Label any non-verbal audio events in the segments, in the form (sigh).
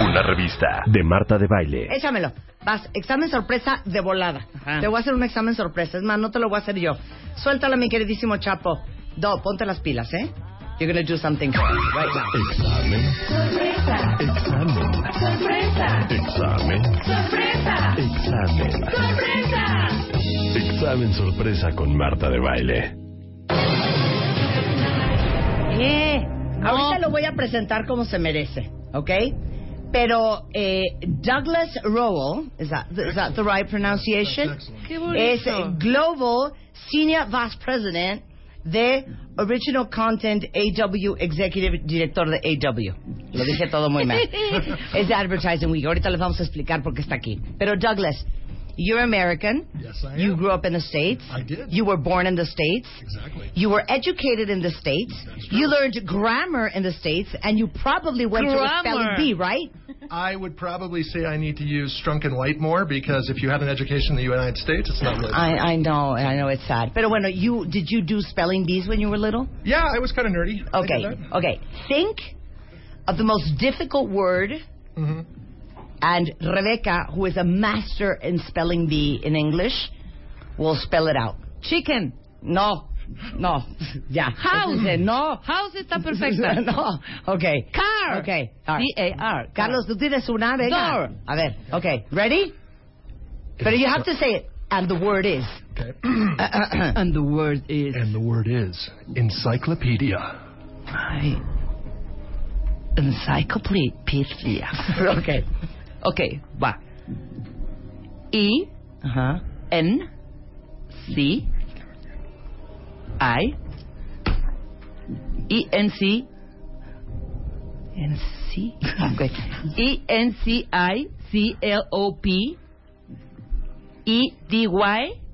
Una revista de Marta de Baile. Échamelo. Vas, examen sorpresa de volada. Te voy a hacer un examen sorpresa. Es más, no te lo voy a hacer yo. Suéltala, mi queridísimo Chapo. Do, ponte las pilas, ¿eh? You're gonna do something right now. Examen. Sorpresa. Examen. Sorpresa. Examen. Sorpresa. Examen. Sorpresa. Examen sorpresa con Marta de Baile. Eh, Ahorita lo voy a presentar como se merece, ¿ok? Pero eh, Douglas Rowell, is that, is that the right pronunciation? Es Global Senior Vice President de Original Content AW Executive Director de AW. Lo dije todo muy mal. (laughs) es de Advertising Week. Ahorita les vamos a explicar por qué está aquí. Pero Douglas, you're American. Yes, I am. You grew up in the States. I did. You were born in the States. Exactly. You were educated in the States. That's true. You learned grammar in the States, and you probably went to a spelling bee, right? I would probably say I need to use Strunk and White more because if you have an education in the United States, it's not really. I, I know, I know it's sad. But bueno, you did you do spelling bees when you were little? yeah, I was kind of nerdy. Okay, okay. Think of the most difficult word, Mhm. And Rebecca, who is a master in spelling bee in English, will spell it out. Chicken. No, no, (laughs) ya. House. Dice, (laughs) no. House está (laughs) perfecta. no, okay. Car. Okay. C-A-R. Carlos, tú tienes una, venga. Door. A ver, okay. Ready? But you have to say it, and the word is. Okay. (clears throat) And the word is... and the word is encyclopedia. Ay. Encyclopedia. okay. Ok, va. E Ajá. N C I E N C N C (laughs) okay. E N C I C L O P E D Y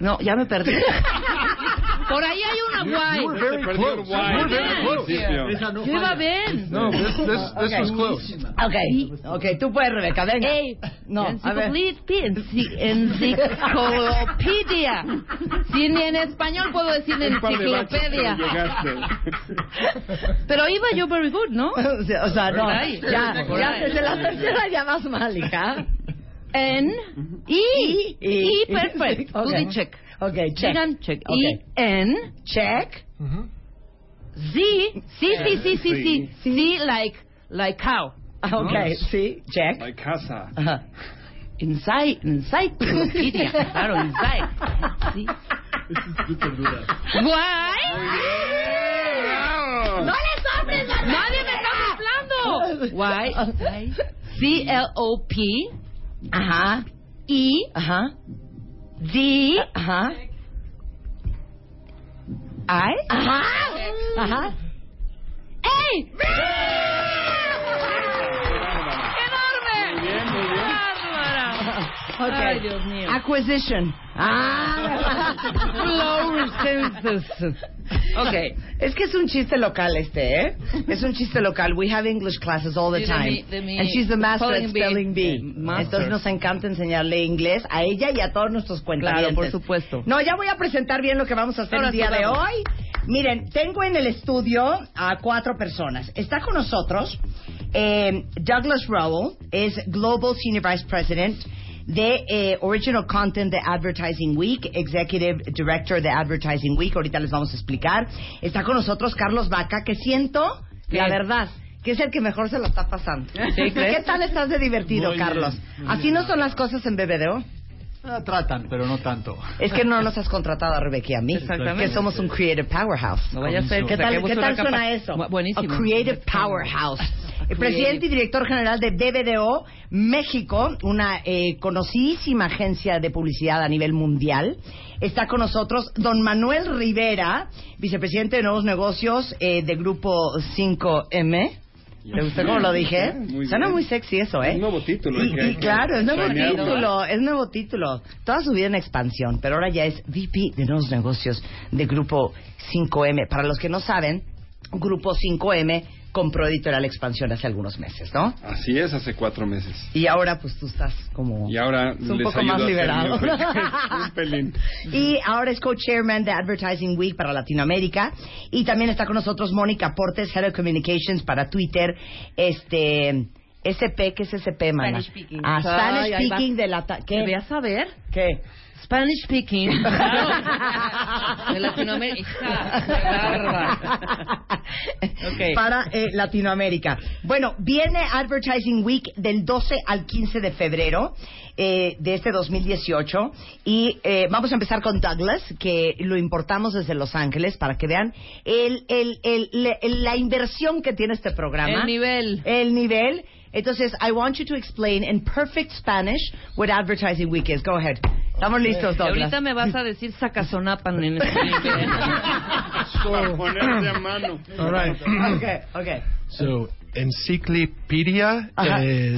No, ya me perdí. (laughs) Por ahí hay una guay. You were very close. You were very close. Iba bien. No, this this this was close. Okay. Okay, tú puedes, Rebeca, venga. Ey, No, a ver. enciclopedia, enci- enciclopedia. Si ni en español puedo decir enciclopedia. Pero iba yo very good, ¿no? (laughs) O sea, no. Ya, ya, desde la tercera ya vas mal, hija. N, I, I, I, perfect. Tú Okay. di check. Okay, check. Digan check. Okay. I, N, Check. Z, sí, sí, sí, sí, sí. Sí, like, like cow. Okay, sí, check. Like casa. Inside, encyclopedia. (laughs) Claro, inside. Sí. Guay. ¡No le soples la Nadie me está soplando. Y, C, L, O, P, Ajá. E, Ajá. D, Ajá. I. Ajá. Ajá. ¡Ey! ¡Enorme! Muy bien, muy bien. ¡Bárbara! Okay. Ay, Dios mío. Acquisition. Ah. Flow senses. (laughs) Okay. Es que es un chiste local este, ¿eh? Es un chiste local. We have English classes all the Sí, de time. mi- de mi And she's the master at spelling bee. bee. Master. Entonces nos encanta enseñarle inglés a ella y a todos nuestros cuentavientes. Claro, por supuesto. No, ya voy a presentar bien lo que vamos a hacer Ahora el día de hoy. Miren, tengo en el estudio a cuatro personas. Está con nosotros eh, Douglas Rowell, es Global Senior Vice President de eh, Original Content de Advertising Week, Executive Director de Advertising Week. Ahorita les vamos a explicar. Está con nosotros Carlos Vaca, que siento, la verdad, que es el que mejor se lo está pasando. (laughs) ¿Qué tal estás de divertido, Muy Carlos? Así bien. no son las cosas en BBDO. Ah, tratan, pero no tanto. Es que no nos (laughs) has contratado a Rebeca y a mí, Exactamente. que somos un creative powerhouse. No vaya a ser ¿Qué tal, ¿qué tal suena eso? Bu- Buenísimo. A creative powerhouse. El presidente y director general de BBDO México, una eh, conocidísima agencia de publicidad a nivel mundial, está con nosotros don Manuel Rivera, vicepresidente de nuevos negocios eh, de Grupo 5M. ¿Te gustó cómo lo dije? Muy Suena bien. muy sexy eso, ¿eh? Es nuevo título, Y, y claro, es nuevo título, es nuevo título. Toda su vida en expansión, pero ahora ya es VP de nuevos negocios de Grupo 5M. Para los que no saben, Grupo 5M compró Editorial Expansión hace algunos meses, ¿no? Así es, hace cuatro meses. Y ahora pues tú estás como... Y ahora Es un les poco ayudo más liberado. (laughs) un pelín. Y ahora es co-chairman de Advertising Week para Latinoamérica. Y también está con nosotros Mónica Portes, Head of Communications para Twitter. Este... SP, ¿qué es SP, mana? Spanish speaking. Ah, Spanish Ay, speaking de la... ta- ¿Qué? Saber. ¿Qué? Spanish speaking. (laughs) Claro. (laughs) De Latinoamérica. Para eh, Latinoamérica. Bueno, viene Advertising Week del 12 al 15 de febrero eh, de este 2018 y eh, vamos a empezar con Douglas, que lo importamos desde Los Ángeles para que vean el, el, el- la inversión que tiene este programa. El nivel. El nivel. Entonces, I want you to explain in perfect Spanish what Advertising Week is. Go ahead. Estamos listos, Y Douglas. ahorita me vas a decir sacazonapan en este (laughs) nivel. Para ponerse a mano. All right. (laughs) Okay, okay. So, encyclopedia Uh-huh. is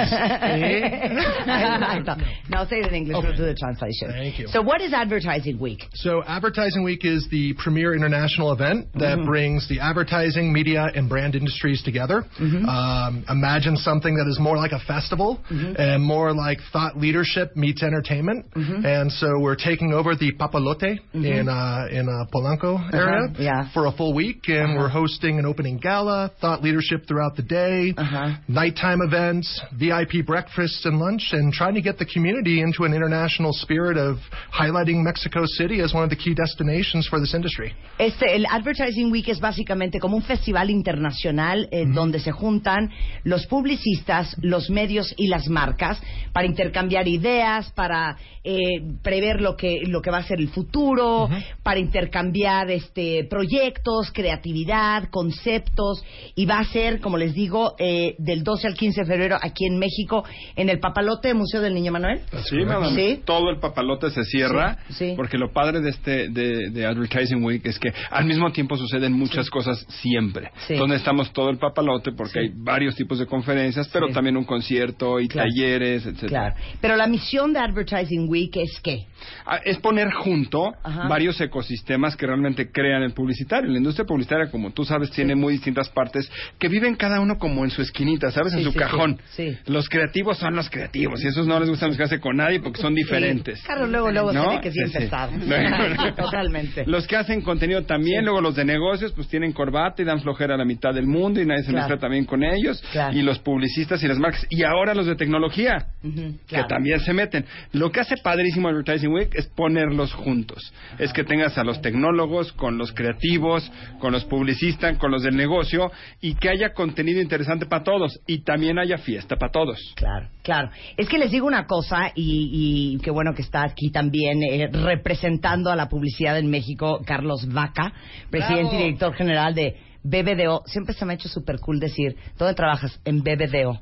Exacto. Now say it in English. We'll do the translation. Thank you. So, what is Advertising Week? So, Advertising Week is the premier international event that brings the advertising, media, and brand industries together. Um, imagine something that is more like a festival and more like thought leadership meets entertainment. And so, we're taking over the Papalote in uh, in uh, Polanco area yeah. for a full week, and we're hosting an opening gala, thought leadership throughout the day, Uh-huh. nighttime events, VIP breakfasts and lunch, and trying to get the community into an international spirit of highlighting Mexico City as one of the key destinations for this industry. Este, el Advertising Week es básicamente como un festival internacional eh, donde se juntan los publicistas, los medios y las marcas para intercambiar ideas, para eh, prever lo que lo que va a ser el futuro, para intercambiar este proyectos, creatividad, conceptos y va a ser, como les digo, eh, del 12 al 15 de febrero aquí en México en el Papalote Museo del Niño Manuel. Sí. Sí. Todo el papalote se cierra Sí, sí. porque lo padre de este de, de Advertising Week es que al mismo tiempo suceden muchas cosas siempre. Donde estamos todo el papalote porque hay varios tipos de conferencias, pero también un concierto y Claro. talleres, etcétera. Claro. Pero la misión de Advertising Week es que Ah, Es poner junto Ajá. varios ecosistemas que realmente crean el publicitario. La industria publicitaria, como tú sabes, tiene muy distintas partes que viven cada uno como en su esquinita, ¿sabes? Sí, en su sí, cajón. sí. Los creativos son los creativos y esos no les gusta mezclarse con nadie porque son diferentes. Carlos luego luego ¿No? ve que pesado. (laughs) No. (laughs) Totalmente. Los que hacen contenido también, luego los de negocios, pues tienen corbata y dan flojera a la mitad del mundo y nadie se Claro. mezcla también con ellos. Claro. Y los publicistas y las marcas. Y ahora los de tecnología, que claro. también se meten. Lo que hace padrísimo Advertising Week es ponerlos juntos. Es que tengas a los tecnólogos con los creativos, con los publicistas, con los del negocio y que haya contenido interesante para todos y también haya fiesta para todos. Claro, claro. Es que les digo una cosa, y, y qué bueno que está aquí también eh, representando a la publicidad en México, Carlos Vaca, presidente Bravo. y director general de BBDO. Siempre se me ha hecho súper cool decir, ¿dónde trabajas? En BBDO.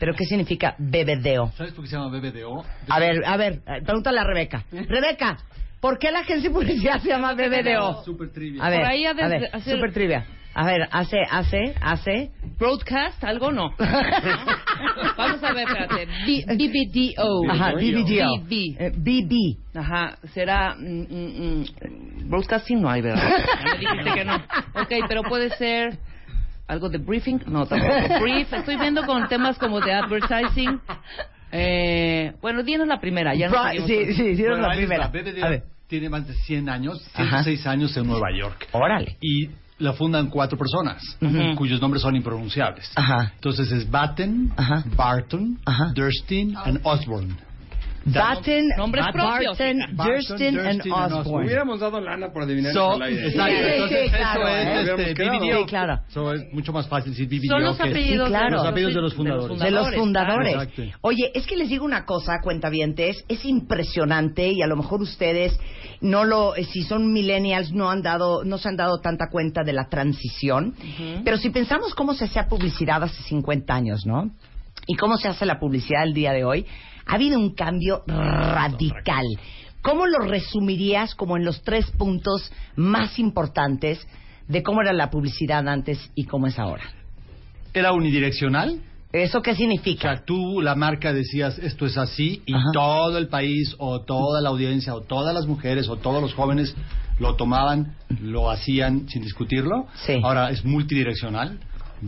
¿Pero qué significa BBDO? ¿Sabes por qué se llama BBDO? A ver, a ver, eh, pregúntale a Rebeca. Rebeca, ¿por qué la agencia de publicidad se llama BBDO? Super trivia. A ver, Por ahí ha de a ver, hacer- super trivia. A ver, hace, hace, hace. Broadcast, algo no. (laughs) Vamos a ver, espérate. B- BBDO. Ajá, BBDO. BB. Eh, BB. Ajá, será. mm, mm, mm, broadcasting no hay, ¿verdad? (laughs) Ya me dijiste que no. Ok, pero puede ser. ¿Algo de briefing? No, tampoco. Brief. Estoy viendo con temas como de advertising. Eh, bueno, dinos la primera. Ya no Bra- seguimos sí, con- sí, sí, Bueno, la ahí primera. BBDO A ver. tiene más de 100 años, Ajá. 106 años en Nueva York. Órale. Y la fundan cuatro personas, cuyos nombres son impronunciables. Ajá. Entonces es Batten, Ajá. Barton, Ajá. Durstin and Osborne. Batten, Nombres propios. Barton, Barton, Durston, and Osborne. Hubiéramos dado lana por adivinar So, al aire. exacto, Sí, sí, entonces claro, eso ¿eh? es este. BBDO. Sí, claro. So, es mucho más fácil decir BBDO Son los que- apellidos, Sí, claro. Los apellidos de los fundadores. De los fundadores. Exacto. Oye, es que les digo una cosa, cuentavientes, es impresionante y a lo mejor ustedes no lo, eh, si son millennials no han dado, no se han dado tanta cuenta de la transición. Pero si pensamos cómo se hacía publicidad hace 50 años, ¿no? Y cómo se hace la publicidad el día de hoy, ha habido un cambio radical. ¿Cómo lo resumirías como en los tres puntos más importantes de cómo era la publicidad antes y cómo es ahora? Era unidireccional. ¿Eso qué O significa? sea, tú, la marca, decías esto es así y Ajá. todo el país o toda la audiencia o todas las mujeres o todos los jóvenes lo tomaban, lo hacían sin discutirlo. Sí. Ahora es multidireccional.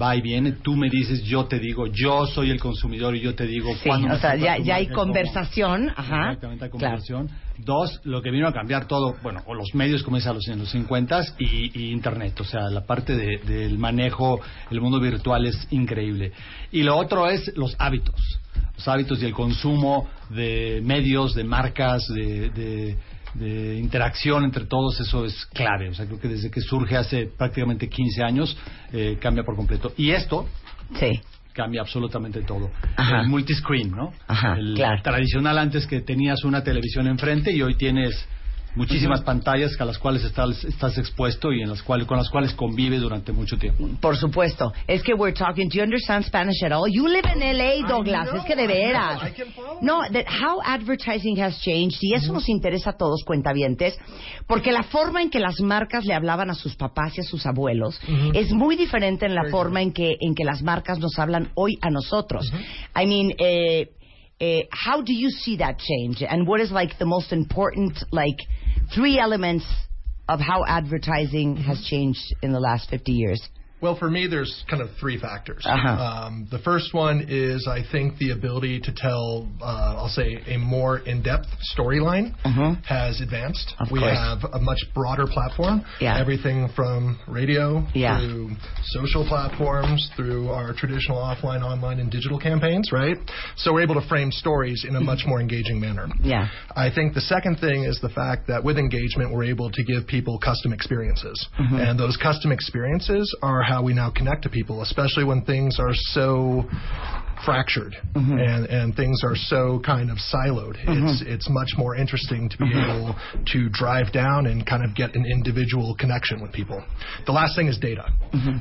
Va y viene, tú me dices, yo te digo, yo soy el consumidor y yo te digo Sí, cuándo o sea, ya, hay cómo. conversación, ajá. Exactamente, hay claro. conversación. Dos, lo que vino a cambiar todo, bueno, o los medios como es a los, en los 50 y, y Internet, o sea, la parte de- del manejo, el mundo virtual es increíble. Y lo otro es los hábitos, los hábitos y el consumo de medios, de marcas, de, de- de interacción entre todos, eso es clave. O sea, creo que desde que surge hace prácticamente 15 años, eh, cambia por completo. Y esto, Sí. cambia absolutamente todo. Ajá. El multiscreen, ¿no? Ajá, el claro. tradicional antes que tenías una televisión enfrente y hoy tienes muchísimas pantallas a las cuales estás, estás expuesto y en las cuales, con las cuales convives durante mucho tiempo. Por supuesto. Es que we're talking. Do you understand Spanish at all? You live in LA, Douglas. Es que de veras. I. No, that how advertising has changed. Y eso nos interesa a todos, cuentavientes. Porque la forma en que las marcas le hablaban a sus papás y a sus abuelos es muy diferente en la forma en que, en que las marcas nos hablan hoy a nosotros. I mean, eh, eh, how do you see that change? And what is like the most important, like, three elements of how advertising has changed in the last 50 years? Well, for me, there's kind of three factors. Uh-huh. Um, the first one is, I think, the ability to tell, uh, I'll say, a more in-depth storyline Uh-huh. has advanced. Of we course. have a much broader platform. Yeah. Everything from radio Yeah. through social platforms, through our traditional offline, online, and digital campaigns, right? So we're able to frame stories in a much more engaging manner. Yeah. I think the second thing is the fact that with engagement, we're able to give people custom experiences. And those custom experiences are how we now connect to people, especially when things are so fractured and, and things are so kind of siloed. It's, it's much more interesting to be able to drive down and kind of get an individual connection with people. The last thing is data.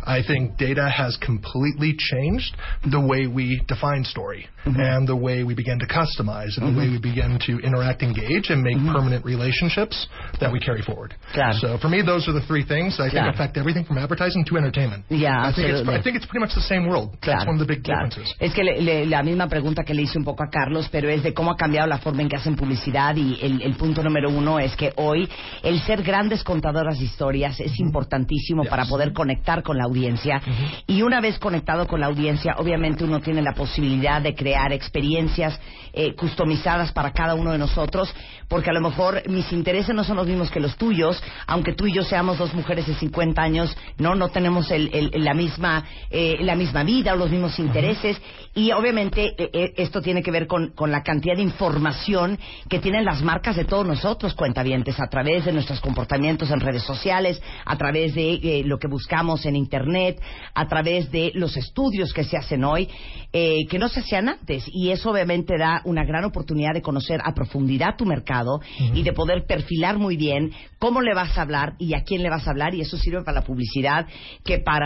I think data has completely changed the way we define story and the way we begin to customize and the way we begin to interact, engage, and make permanent relationships that we carry forward. So for me, those are the three things I think Claro. affect everything from advertising to entertainment. Yeah, I think, it's. I think it's pretty much the same world. That's one of the big claro. differences. Es que le- le- la misma pregunta que le hice un poco a Carlos, pero es de cómo ha cambiado la forma en que hacen publicidad y el, el punto número uno es que hoy el ser grandes contadoras de historias es importantísimo para poder conectar con la audiencia y una vez conectado con la audiencia, obviamente uno tiene la posibilidad de crear experiencias eh, customizadas para cada uno de nosotros, porque a lo mejor mis intereses no son los mismos que los tuyos, aunque tú y yo seamos dos mujeres de 50 años, no no tenemos el- el- la misma eh, la misma vida o los mismos intereses. Y obviamente eh, eh, esto tiene que ver con, con la cantidad de información que tienen las marcas de todos nosotros cuentavientes a través de nuestros comportamientos en redes sociales, a través de eh, lo que buscamos en internet, a través de los estudios que se hacen hoy, eh, que no se hacían antes. Y eso obviamente da una gran oportunidad de conocer a profundidad tu mercado y de poder perfilar muy bien cómo le vas a hablar y a quién le vas a hablar. Y eso sirve para la publicidad que para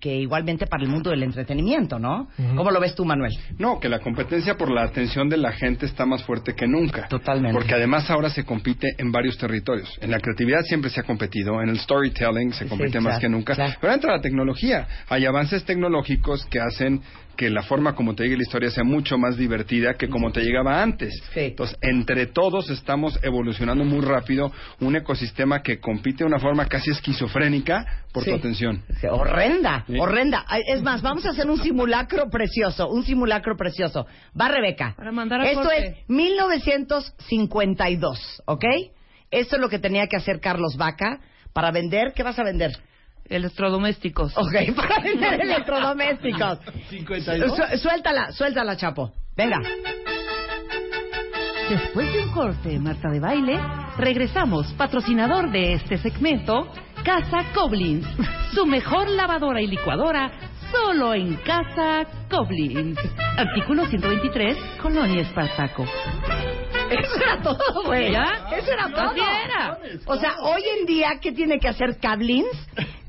que igualmente para el mundo del entretenimiento, ¿no? ¿Cómo lo ves tú, Manuel? No, que la competencia por la atención de la gente está más fuerte que nunca. Totalmente. Porque además ahora se compite en varios territorios. En la creatividad siempre se ha competido, en el storytelling se Sí, compite más claro, que nunca. claro. Pero entra la tecnología. Hay avances tecnológicos que hacen que la forma como te llegue la historia sea mucho más divertida que como te llegaba antes. Sí. Entonces, entre todos estamos evolucionando muy rápido un ecosistema que compite de una forma casi esquizofrénica por Sí. tu atención. Sí, Horrenda, Sí. horrenda. Es más, vamos a hacer un simulacro precioso, un simulacro precioso. Va Rebeca. Para mandar a Esto Jorge. es 1952, ¿ok? Esto es lo que tenía que hacer Carlos Vaca para vender. ¿Qué vas a vender? Electrodomésticos. Ok, (laughs) para vender electrodomésticos. 52. Su- suéltala, suéltala, Chapo. Venga. Después de un corte, Marta de Baile, regresamos, patrocinador de este segmento, Casa Coblins, su mejor lavadora y licuadora, solo en Casa Coblins. Artículo 123, Colonia Espartaco. (laughs) Eso era todo, güey. ¿Ya? Eso era todo. Así era. O sea, hoy en día, ¿qué tiene que hacer Cablins?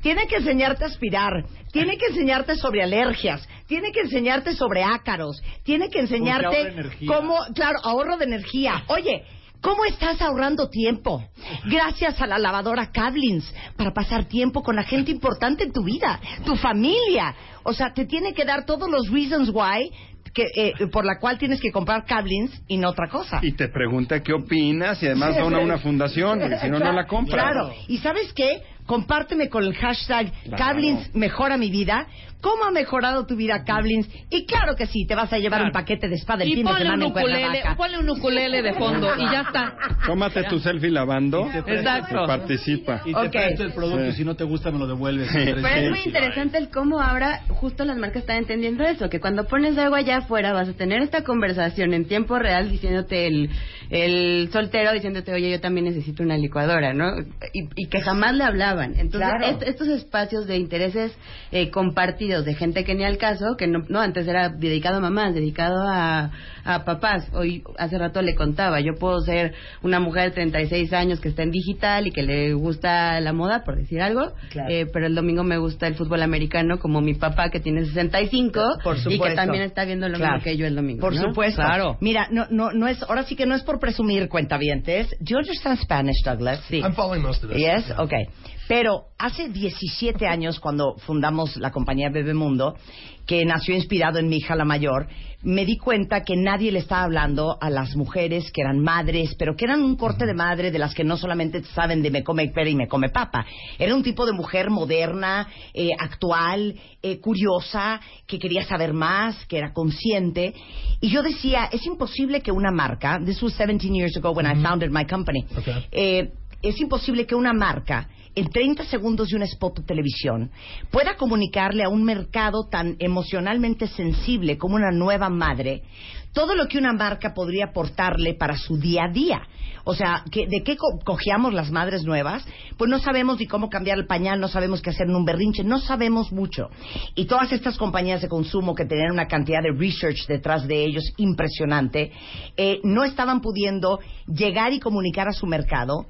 Tiene que enseñarte a aspirar, tiene que enseñarte sobre alergias, tiene que enseñarte sobre ácaros, tiene que ahorro enseñarte de energía. cómo, claro, ahorro de energía. Oye, ¿cómo estás ahorrando tiempo? Gracias a la lavadora Cablins para pasar tiempo con la gente importante en tu vida, tu familia. O sea, te tiene que dar todos los reasons why que, eh, por la cual tienes que comprar Cablins y no otra cosa. Y te pregunta qué opinas y además dona una (laughs) fundación, porque si no, no la compra. Claro. ¿Y sabes qué? Compárteme con el hashtag Cablins mejora mi vida. ¿Cómo ha mejorado tu vida, Cablins? Y claro que sí, te vas a llevar un paquete de espada el Y fin de semana un en ukulele, Cuernavaca. ponle un ukulele de fondo y ya está. Tómate tu selfie lavando. Exacto. y Participa. Y te Ok. presto el producto Sí. y si no te gusta me lo devuelves. Sí. Pero es muy interesante el cómo ahora justo las marcas están entendiendo eso, que cuando pones algo allá afuera vas a tener esta conversación en tiempo real diciéndote el, el soltero, diciéndote, oye, yo también necesito una licuadora, ¿no? Y, y que jamás le hablaban. Entonces, Claro. est- estos espacios de intereses eh, compartidos de gente que ni al caso, que no, no antes era dedicado a mamás, dedicado a, a papás. Hoy, hace rato le contaba, yo puedo ser una mujer de 36 años que está en digital y que le gusta la moda, por decir algo, Claro. eh, pero el domingo me gusta el fútbol americano como mi papá que tiene 65 Por y que también está viendo lo Claro. mismo que yo el domingo. Por ¿no? supuesto. Claro. Mira, no, no, no es, ahora sí que no es por presumir, cuentavientes. Do you understand Spanish, Douglas? Sí. I'm following most of this. Yes, Yeah. okay. Pero hace 17 años, cuando fundamos la compañía Bebemundo, que nació inspirado en mi hija la mayor, me di cuenta que nadie le estaba hablando a las mujeres que eran madres, pero que eran un corte de madre de las que no solamente saben de me come pera y me come papa. Era un tipo de mujer moderna, eh, actual, eh, curiosa, que quería saber más, que era consciente. Y yo decía, es imposible que una marca, this was 17 years ago when I founded my company, Okay. eh, es imposible que una marca en 30 segundos de un spot de televisión pueda comunicarle a un mercado tan emocionalmente sensible como una nueva madre todo lo que una marca podría aportarle para su día a día. O sea, ¿de qué co- cojeamos las madres nuevas? Pues no sabemos ni cómo cambiar el pañal, no sabemos qué hacer en un berrinche, no sabemos mucho. Y todas estas compañías de consumo que tenían una cantidad de research detrás de ellos impresionante, eh, no estaban pudiendo llegar y comunicar a su mercado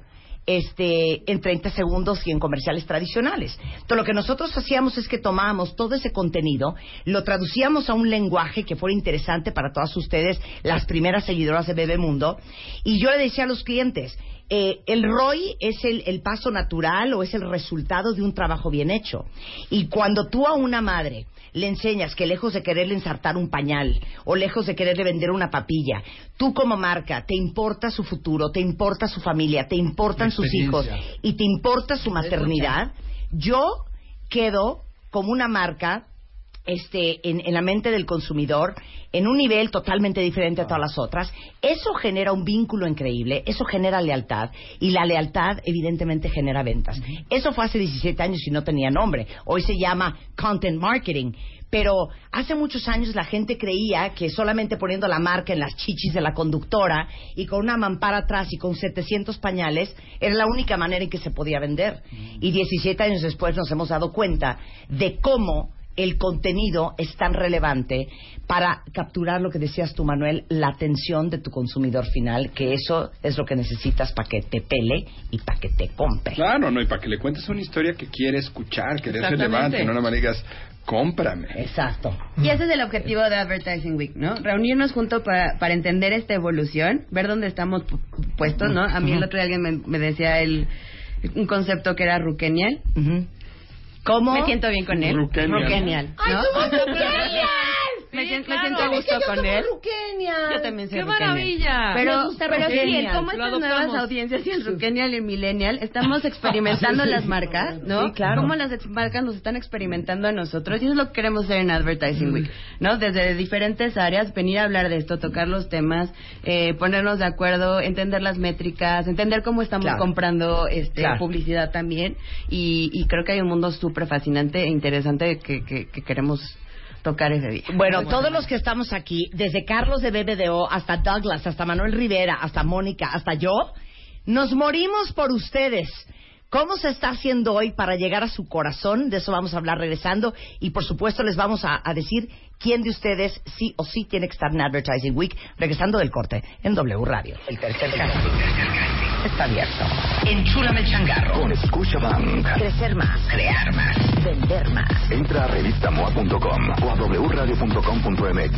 este, en 30 segundos y en comerciales tradicionales. Entonces, lo que nosotros hacíamos es que tomábamos todo ese contenido, lo traducíamos a un lenguaje que fuera interesante para todas ustedes, las primeras seguidoras de Bebemundo, y yo le decía a los clientes, eh, el ROI es el, el paso natural o es el resultado de un trabajo bien hecho. Y cuando tú a una madre le enseñas que lejos de quererle ensartar un pañal o lejos de quererle vender una papilla, tú como marca te importa su futuro, te importa su familia, te importan sus hijos y te importa su maternidad, yo quedo como una marca este, en, en la mente del consumidor en un nivel totalmente diferente a todas las otras. Eso genera un vínculo increíble, eso genera lealtad y la lealtad evidentemente genera ventas. Eso fue hace 17 años y no tenía nombre. Hoy se llama content marketing. Pero hace muchos años la gente creía que solamente poniendo la marca en las chichis de la conductora y con una mampara atrás y con 700 pañales era la única manera en que se podía vender. Y 17 años después nos hemos dado cuenta de cómo el contenido es tan relevante para capturar lo que decías tú, Manuel, la atención de tu consumidor final, que eso es lo que necesitas para que te pele y para que te compre. Claro, no, y para que le cuentes una historia que quiere escuchar, que es relevante, no nada más le digas, cómprame. Exacto. Y ese es el objetivo de Advertising Week, ¿no? Reunirnos juntos para, para entender esta evolución, ver dónde estamos pu- puestos, ¿no? A mí el otro día alguien me, me decía el, un concepto que era ruquenial. Ujú. ¿Cómo? Me siento bien con él. Ruquenial. Ruquenial, ¿no? ¡Ay, somos (laughs) me, Sí, me claro. siento a Es que yo con soy él. Yo también soy ¡Qué ruquenial. maravilla! Pero, Me gusta pero sí, Lo estas nuevas audiencias y el ruquenial y el millennial estamos experimentando las marcas, ¿no? Sí, claro. Cómo las ex- marcas nos están experimentando a nosotros y eso es lo que queremos hacer en Advertising Week, ¿no? Desde diferentes áreas, venir a hablar de esto, tocar los temas, eh, ponernos de acuerdo, entender las métricas, entender cómo estamos Claro. comprando este Claro. publicidad también y, y creo que hay un mundo súper fascinante e interesante que, que, que queremos tocar ese día. Bueno, todos los que estamos aquí, desde Carlos de BBDO hasta Douglas, hasta Manuel Rivera, hasta Mónica, hasta yo, nos morimos por ustedes. ¿Cómo se está haciendo hoy para llegar a su corazón? De eso vamos a hablar regresando. Y por supuesto les vamos a, a decir quién de ustedes sí o sí tiene que estar en Advertising Week, regresando del corte en W Radio. El tercer casting está abierto. Enchúlame el changarro. Con Scotiabank. Crecer más. Crear más. Vender más. Entra a revistamoa.com o a wradio.com.mx.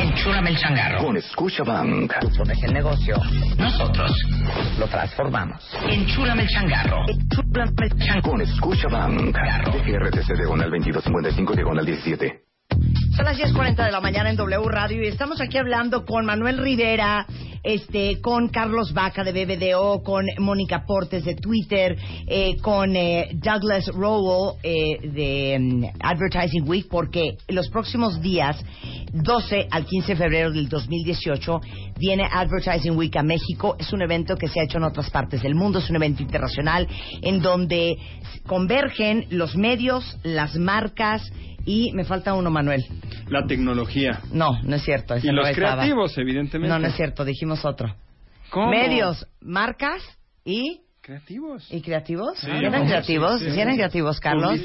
Enchúlame el changarro. Con Scotiabank. Tú pones el negocio. Nosotros lo transformamos. Enchúlame el changarro. Enchúlame el changarro. Con Scotiabank. DGRTC diagonal 2255 diagonal 17. Son las 10.40 de la mañana en W Radio y estamos aquí hablando con Manuel Rivera, este, con Carlos Vaca de BBDO, con Mónica Portes de Twitter, eh, con eh, Douglas Rowell eh, de mm, Advertising Week, porque los próximos días, 12 al 15 de febrero del 2018, viene Advertising Week a México. Es un evento que se ha hecho en otras partes del mundo, es un evento internacional en donde convergen los medios, las marcas, y me falta uno, Manuel. La tecnología. No, no es cierto. Y los estaba. creativos, evidentemente. No, no es cierto. Dijimos otro. ¿Cómo? Medios, marcas y... Creativos. ¿Y creativos? Sí, ¿Sí eran creativos? sí, ¿Sí, sí. eran creativos, Carlos?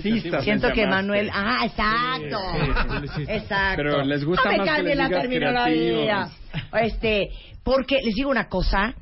Siento que. Manuel... Ah, exacto. Exacto. Pero les gusta no me más que cambie les la terminología. Este, porque les digo una cosa...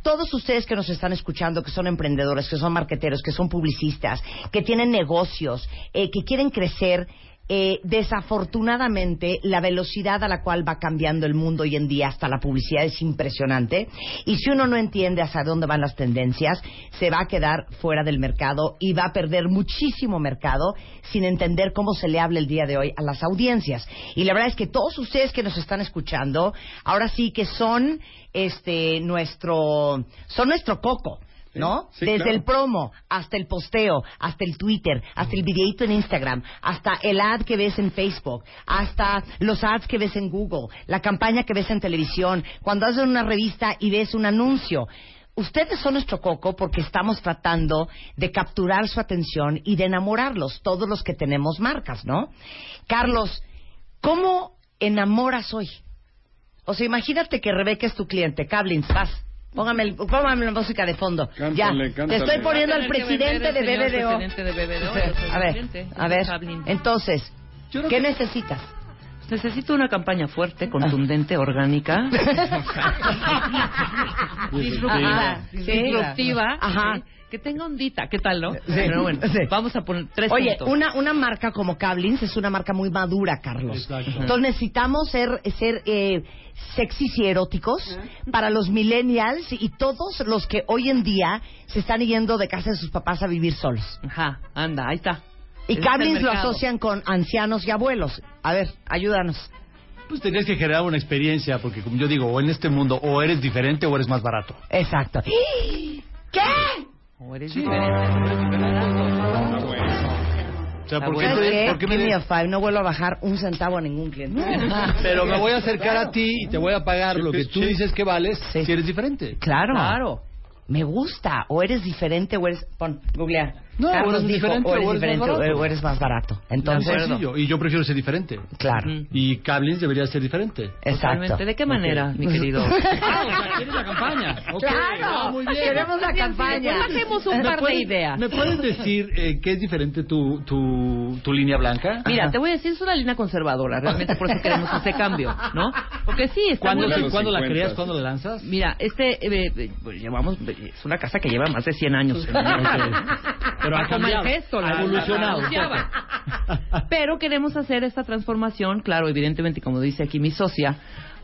Todos ustedes que nos están escuchando, que son emprendedores, que son marqueteros, que son publicistas, que tienen negocios, eh, que quieren crecer, eh, desafortunadamente la velocidad a la cual va cambiando el mundo hoy en día hasta la publicidad es impresionante. Y si uno no entiende hacia dónde van las tendencias se va a quedar fuera del mercado y va a perder muchísimo mercado sin entender cómo se le habla el día de hoy a las audiencias. Y la verdad es que todos ustedes que nos están escuchando ahora sí que son este nuestro son nuestro coco ¿no? Sí, Desde claro. el promo hasta el posteo, hasta el Twitter, hasta el videito en Instagram, hasta el ad que ves en Facebook, hasta los ads que ves en Google, la campaña que ves en televisión, cuando haces una revista y ves un anuncio. Ustedes son nuestro coco porque estamos tratando de capturar su atención y de enamorarlos, todos los que tenemos marcas, ¿no? Carlos, ¿cómo enamoras hoy? O sea, imagínate que Rebeca es tu cliente, Cablins, vas. Póngame, el- póngame la música de fondo. Cántale, ya, cántale. te estoy poniendo al presidente de BBDO. presidente de A ver, a ver. Entonces, ¿qué necesitas? Necesito una campaña fuerte, contundente, orgánica, (laughs) disruptiva, Ajá, sí. disruptiva, Ajá. ¿sí? Que tenga ondita, ¿qué tal, no? Pero bueno, sí. vamos a poner tres Oye, puntos. una, una marca como Cablins es una marca muy madura, Carlos. Exacto. Entonces necesitamos ser, ser eh, sexys y eróticos para los millennials y todos los que hoy en día se están yendo de casa de sus papás a vivir solos. Ajá, anda, ahí está. Y es Cablins lo asocian con ancianos y abuelos. A ver, ayúdanos. Pues tenías que generar una experiencia, porque como yo digo, o en este mundo o eres diferente o eres más barato. Exacto. (gasps) ¿Qué? O eres diferente, o eres Ah, bueno. O sea, ¿por qué, por qué me de- five. No vuelvo a bajar un centavo a ningún cliente. (laughs) Pero me voy a acercar a ti y te voy a pagar lo que tú dices que vales Sí. si eres diferente. Claro. Claro. Me gusta. O eres diferente o eres... Pon, googlea. No, Carlos o eres dijo, diferente o eres o eres más diferente barato. o eres más barato. Entonces, sencillo. Y yo prefiero ser diferente. claro. Y Cablins debería ser diferente. Exacto. ¿De qué manera, mi querido? (laughs) Ah, o sea, ¿quieres la campaña? Ok, Claro. ah, muy bien. Queremos la campaña. Pues hacemos un ¿Me par de puedes- ideas. ¿Me puedes decir eh, qué es diferente tu, tu, tu línea blanca? Mira, te voy a decir, es una línea conservadora, realmente por eso queremos ese cambio, ¿no? Porque sí, está ¿Cuándo, muy ¿cuándo la 50? creas? ¿Cuándo la lanzas? Mira, este, eh, eh, pues, llevamos, es una casa que lleva más de 100 años. (laughs) Pero ha mal cambiado, gesto, ha evolucionado. (laughs) Pero queremos hacer esta transformación, claro, evidentemente, como dice aquí mi socia,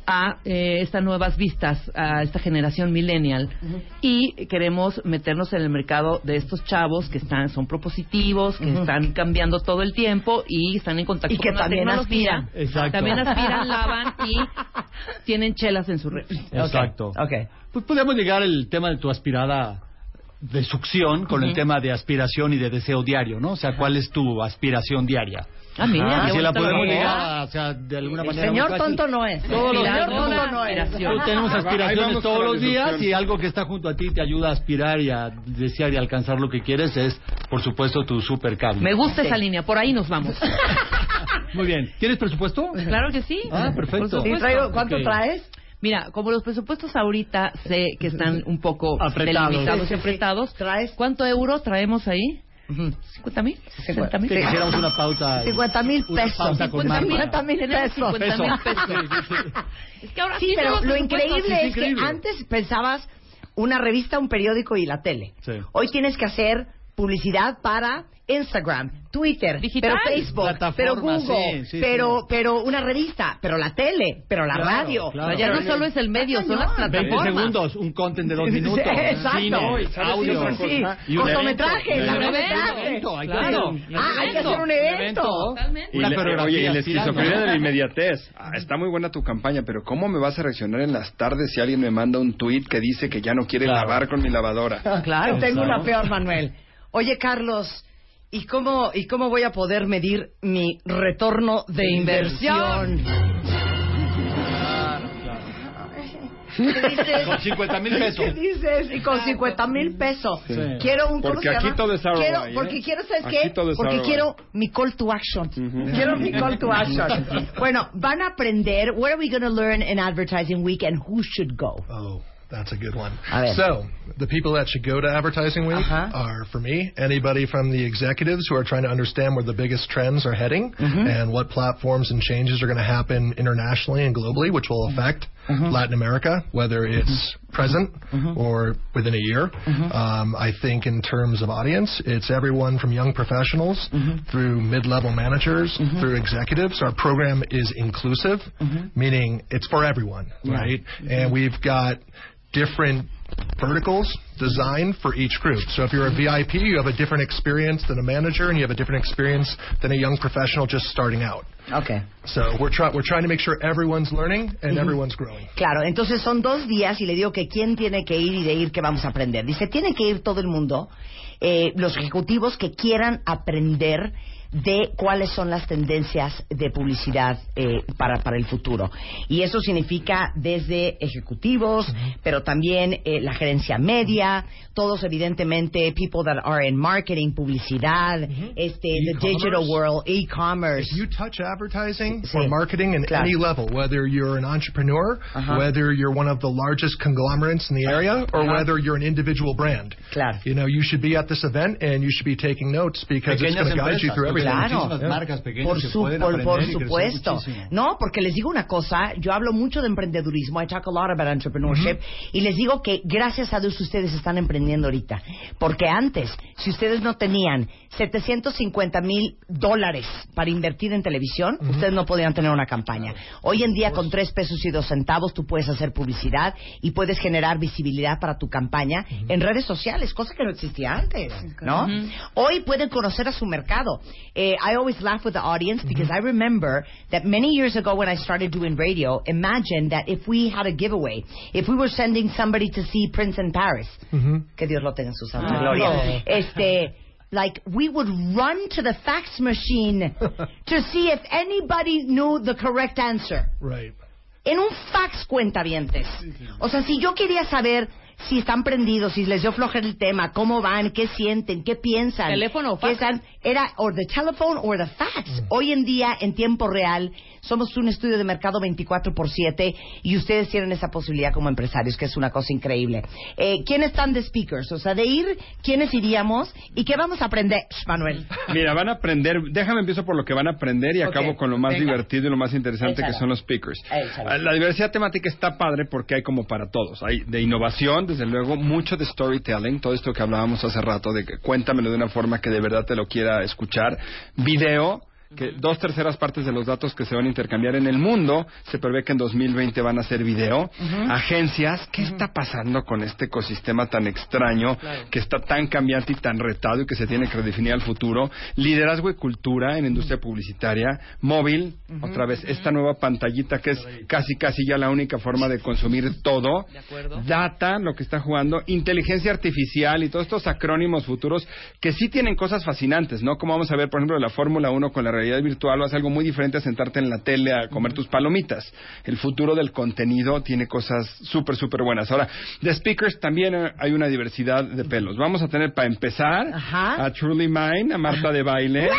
a eh, estas nuevas vistas, a esta generación millennial. Y queremos meternos en el mercado de estos chavos que están son propositivos, que están cambiando todo el tiempo y están en contacto Y que con la también tecnología. aspiran. Exacto. También aspiran, (laughs) lavan y tienen chelas en su red. Exacto. Ok. Pues podríamos llegar al tema de tu aspirada de succión con el tema de aspiración y de deseo diario, ¿no? O sea, ¿cuál es tu aspiración diaria? Ah, mira, Ah, si la podemos a, o sea, de alguna El manera señor tonto no es. Todos los El señor días. tonto no es. Tenemos aspiraciones todos los días y algo que está junto a ti te ayuda a aspirar y a desear y alcanzar lo que quieres es, por supuesto, tu super cable. Me gusta Sí. esa línea, por ahí nos vamos. (laughs) Muy bien. ¿Tienes presupuesto? Claro que sí. Ah, perfecto. Por supuesto. ¿Y traigo- ¿Cuánto traes? Mira, como los presupuestos ahorita sé que están un poco Apretados. delimitados Sí, sí, y apretados. ¿Traes? ¿Cuánto euro traemos ahí? ¿50 mil? ¿60 mil? Sí. Hiciéramos una pauta. 50 mil una pesos. pauta con 50 Marta. mil pesos. 50. Es que ahora sí, Sí, pero lo increíble es que antes pensabas una revista, un periódico y la tele. Sí. Hoy tienes que hacer publicidad para Instagram, Twitter, Digital. pero Facebook, pero Google, sí, sí, pero sí. pero una revista, pero la tele, pero la Claro, radio. claro. Ya no solo es el medio, son las 20 plataformas. segundos, un content de dos (laughs) minutos. exacto. Cine, ¿Sabes audio. Sí, sí, sí. Y un Cortometraje, largometraje. Un evento, hay que Claro. hacer un- Ah, hay que hacer un evento. Totalmente. Y la- coreografía oye, y la aspirando. esquizofrenia de la inmediatez. (laughs) Ah, está muy buena tu campaña, pero ¿cómo me vas a reaccionar en las tardes si alguien me manda un tweet que dice que ya no quiere Claro. lavar con mi lavadora? Claro, tengo Claro. una peor, Manuel. Oye, Carlos, ¿y cómo, ¿y cómo voy a poder medir mi retorno de inversión? ¿Qué dices? Con 50 mil pesos. ¿Qué dices? Y con 50 mil pesos. Sí. Quiero un ¿cómo Porque se aquí llama? todo es ROI, Quiero, ¿eh? Porque quiero, ¿sabes Aquí qué? todo es Porque ROI. quiero mi call to action. Ujú. Quiero mi call to action. (laughs) bueno, van a aprender. What are we going to learn in Advertising Week and who should go? Oh, that's a good one. So, the people that should go to Advertising Week Uh-huh. are, for me, anybody from the executives who are trying to understand where the biggest trends are heading Mm-hmm. and what platforms and changes are going to happen internationally and globally, which will affect Mm-hmm. Latin America, whether it's present or within a year. Mm-hmm. Um, I think in terms of audience, it's everyone from young professionals Mm-hmm. through mid-level managers through executives. Our program is inclusive, Mm-hmm. meaning it's for everyone, right? And we've got different verticals designed for each group. So if you're a VIP, you have a different experience than a manager, and you have a different experience than a young professional just starting out. Okay. So we're trying we're trying to make sure everyone's learning and everyone's growing. Claro, entonces son dos días y le digo que quién tiene que ir y de ir que vamos a aprender. Dice, tiene que ir todo el mundo, eh, los ejecutivos que quieran aprender de cuáles son las tendencias de publicidad eh, para, para el futuro. Y eso significa desde ejecutivos, pero también eh, la gerencia media, todos evidentemente, people that are in marketing, publicidad, este, the E-commerce. digital world, e-commerce. If you touch advertising Sí, or sí. marketing in Claro. any level, whether you're an entrepreneur, whether you're one of the largest conglomerates in the area, or whether you're an individual brand, Claro. you know, you should be at this event and you should be taking notes because it's going to guide you through everything. Claro. muchísimas marcas pequeñas por, que su- pueden por, supuesto. No, porque les digo una cosa, yo hablo mucho de emprendedurismo, I talk a lot about entrepreneurship, y les digo que gracias a Dios ustedes están emprendiendo ahorita. Porque antes, si ustedes no tenían 750 mil dólares para invertir en televisión, ustedes no podían tener una campaña. Hoy en día, con tres pesos y dos centavos, tú puedes hacer publicidad y puedes generar visibilidad para tu campaña en redes sociales, cosa que no existía antes, ¿no? Hoy pueden conocer a su mercado. Eh, I always laugh with the audience because I remember that many years ago when I started doing radio, imagine that if we had a giveaway, if we were sending somebody to see Prince in Paris, que Dios lo tenga en su santa Ah. gloria, este, like we would run to the fax machine (laughs) to see if anybody knew the correct answer Right. en un fax cuentavientes. O sea, si yo quería saber si están prendidos, si les dio flojera el tema, cómo van, qué sienten, qué piensan. ¿Teléfono o fax? están- era o the telephone or the fax. Hoy en día, en tiempo real, somos un estudio de mercado 24 por 7 y ustedes tienen esa posibilidad como empresarios, que es una cosa increíble. Eh, ¿Quiénes están de speakers? O sea, de ir, ¿quiénes iríamos? ¿Y qué vamos a aprender, Manuel? Mira, van a aprender, déjame empiezo por lo que van a aprender y acabo con lo más venga. divertido y lo más interesante Échala. que son los speakers. Échala. La diversidad temática está padre porque hay como para todos. Hay de innovación, desde luego, mucho de storytelling, todo esto que hablábamos hace rato, de que cuéntamelo de una forma que de verdad te lo quiera escuchar. Video, que dos terceras partes de los datos que se van a intercambiar en el mundo se prevé que en 2020 van a ser video. Agencias, ¿qué está pasando con este ecosistema tan extraño que está tan cambiante y tan retado y que se tiene que redefinir al futuro? Liderazgo y cultura en industria publicitaria. Móvil, otra vez, esta nueva pantallita que es casi casi ya la única forma de consumir todo. Data, lo que está jugando. Inteligencia artificial y todos estos acrónimos futuros que sí tienen cosas fascinantes, ¿no? Como vamos a ver, por ejemplo, la Fórmula 1 con la realidad virtual o hace algo muy diferente a sentarte en la tele a comer tus palomitas. El futuro del contenido tiene cosas súper, súper buenas. Ahora, de speakers también eh, hay una diversidad de pelos. Vamos a tener para empezar Ajá. a Truly Mine, a Marta de Baile.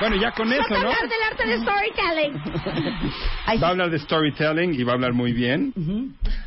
Bueno, ya con eso, ¿no? hablar del arte de storytelling. Va a hablar de storytelling y va a hablar muy bien.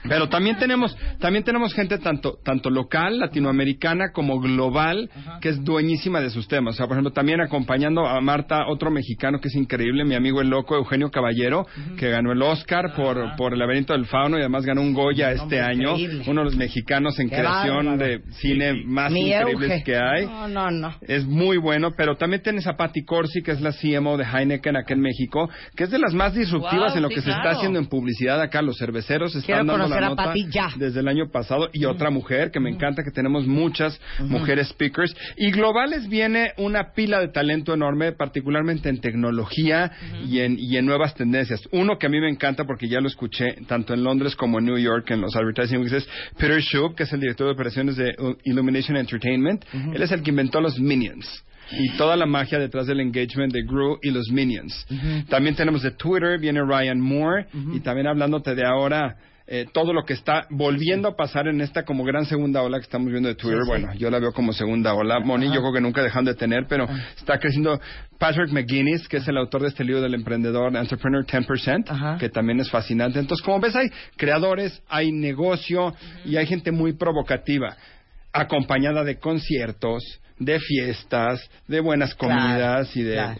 Pero también tenemos, también tenemos gente tanto, tanto local, latinoamericana, como global, que es dueñísima de sus temas. O sea, por ejemplo, también acompañando a Marta, otro mexicano que es increíble, mi amigo el loco Eugenio Caballero, que ganó el Oscar por, por El laberinto del fauno y además ganó un Goya este año. increíble. Uno de los mexicanos en Qué creación bárbaro. de cine más Mi increíbles Euge. que hay. No, no, no. Es muy bueno, pero también tienes a Patty Corsi, que es la CMO de Heineken acá en México, que es de las más disruptivas Wow, en lo sí, que se está haciendo en publicidad acá. Los cerveceros están Quiero dando la nota desde el año pasado. Y otra mujer que me encanta que tenemos muchas mujeres speakers. Y globales viene una pila de talento enorme, particularmente en tecnología y en y en nuevas tendencias. Uno que a mí me encanta porque ya lo escuché tanto en Londres como en New York en los advertising weeks es Peter Shub, que es el director de operaciones de Illumination Entertainment. Él es el que inventó los Minions y toda la magia detrás del engagement de Gru y los Minions. También tenemos de Twitter, viene Ryan Moore, y también hablándote de ahora eh, todo lo que está volviendo a pasar en esta como gran segunda ola que estamos viendo de Twitter. Bueno, yo la veo como segunda ola. Moni, yo creo que nunca dejan de tener, pero está creciendo Patrick McGuinness, que es el autor de este libro del emprendedor Entrepreneur 10%, Ajá. que también es fascinante. Entonces, como ves, hay creadores, hay negocio y hay gente muy provocativa, acompañada de conciertos, de fiestas, de buenas comidas y de... claro.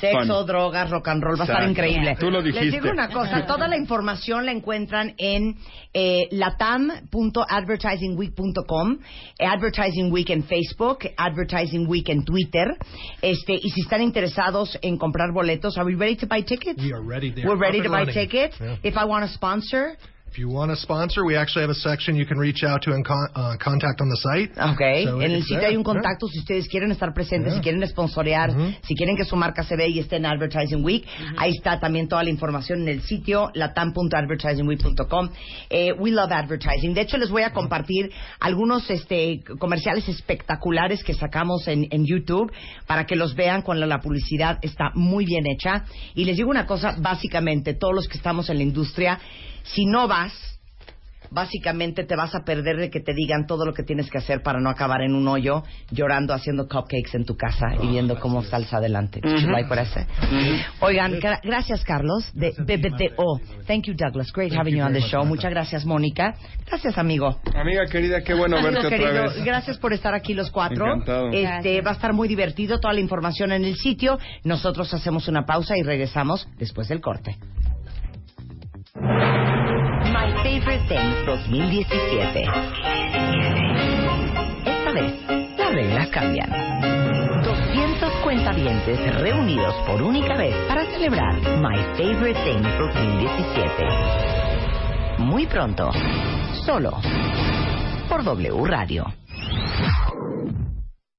Sexo, fun. drogas, rock and roll, va a estar increíble. Tú lo dijiste. Les digo una cosa, toda la información la encuentran en eh, latam.advertisingweek.com, eh, Advertising Week en Facebook, Advertising Week en Twitter, este, y si están interesados en comprar boletos, are we ready to buy tickets? We are ready. We're are ready to buy running. tickets. Yeah. If I want to sponsor, If you want to sponsor, we actually have a section you can reach out to and con- uh, contact on the site. Ok, So en el sitio there. hay un contacto si ustedes quieren estar presentes, Yeah. si quieren sponsorear, Ujú. si quieren que su marca se vea y esté en Advertising Week. Ahí está también toda la información en el sitio latam.advertisingweek.com. Eh, we love advertising. De hecho, les voy a compartir algunos este, comerciales espectaculares que sacamos en, en YouTube para que los vean con la, la publicidad. Está muy bien hecha. Y les digo una cosa, básicamente, todos los que estamos en la industria, si no vas, básicamente te vas a perder de que te digan todo lo que tienes que hacer para no acabar en un hoyo llorando haciendo cupcakes en tu casa y viendo cómo salsa adelante. Oigan, gra- gracias Carlos de BBTO. Thank you Douglas. Great having you on the show. Muchas gracias Mónica. Gracias amigo. Amiga querida, qué bueno Amigo verte querido, otra vez. gracias por estar aquí los cuatro. Encantado. Este va a estar muy divertido toda la información en el sitio. Nosotros hacemos una pausa y regresamos después del corte. Things 2017. Esta vez, las reglas cambian. 200 cuentavientes reunidos por única vez para celebrar My Favorite Things 2017. Muy pronto, solo por W Radio.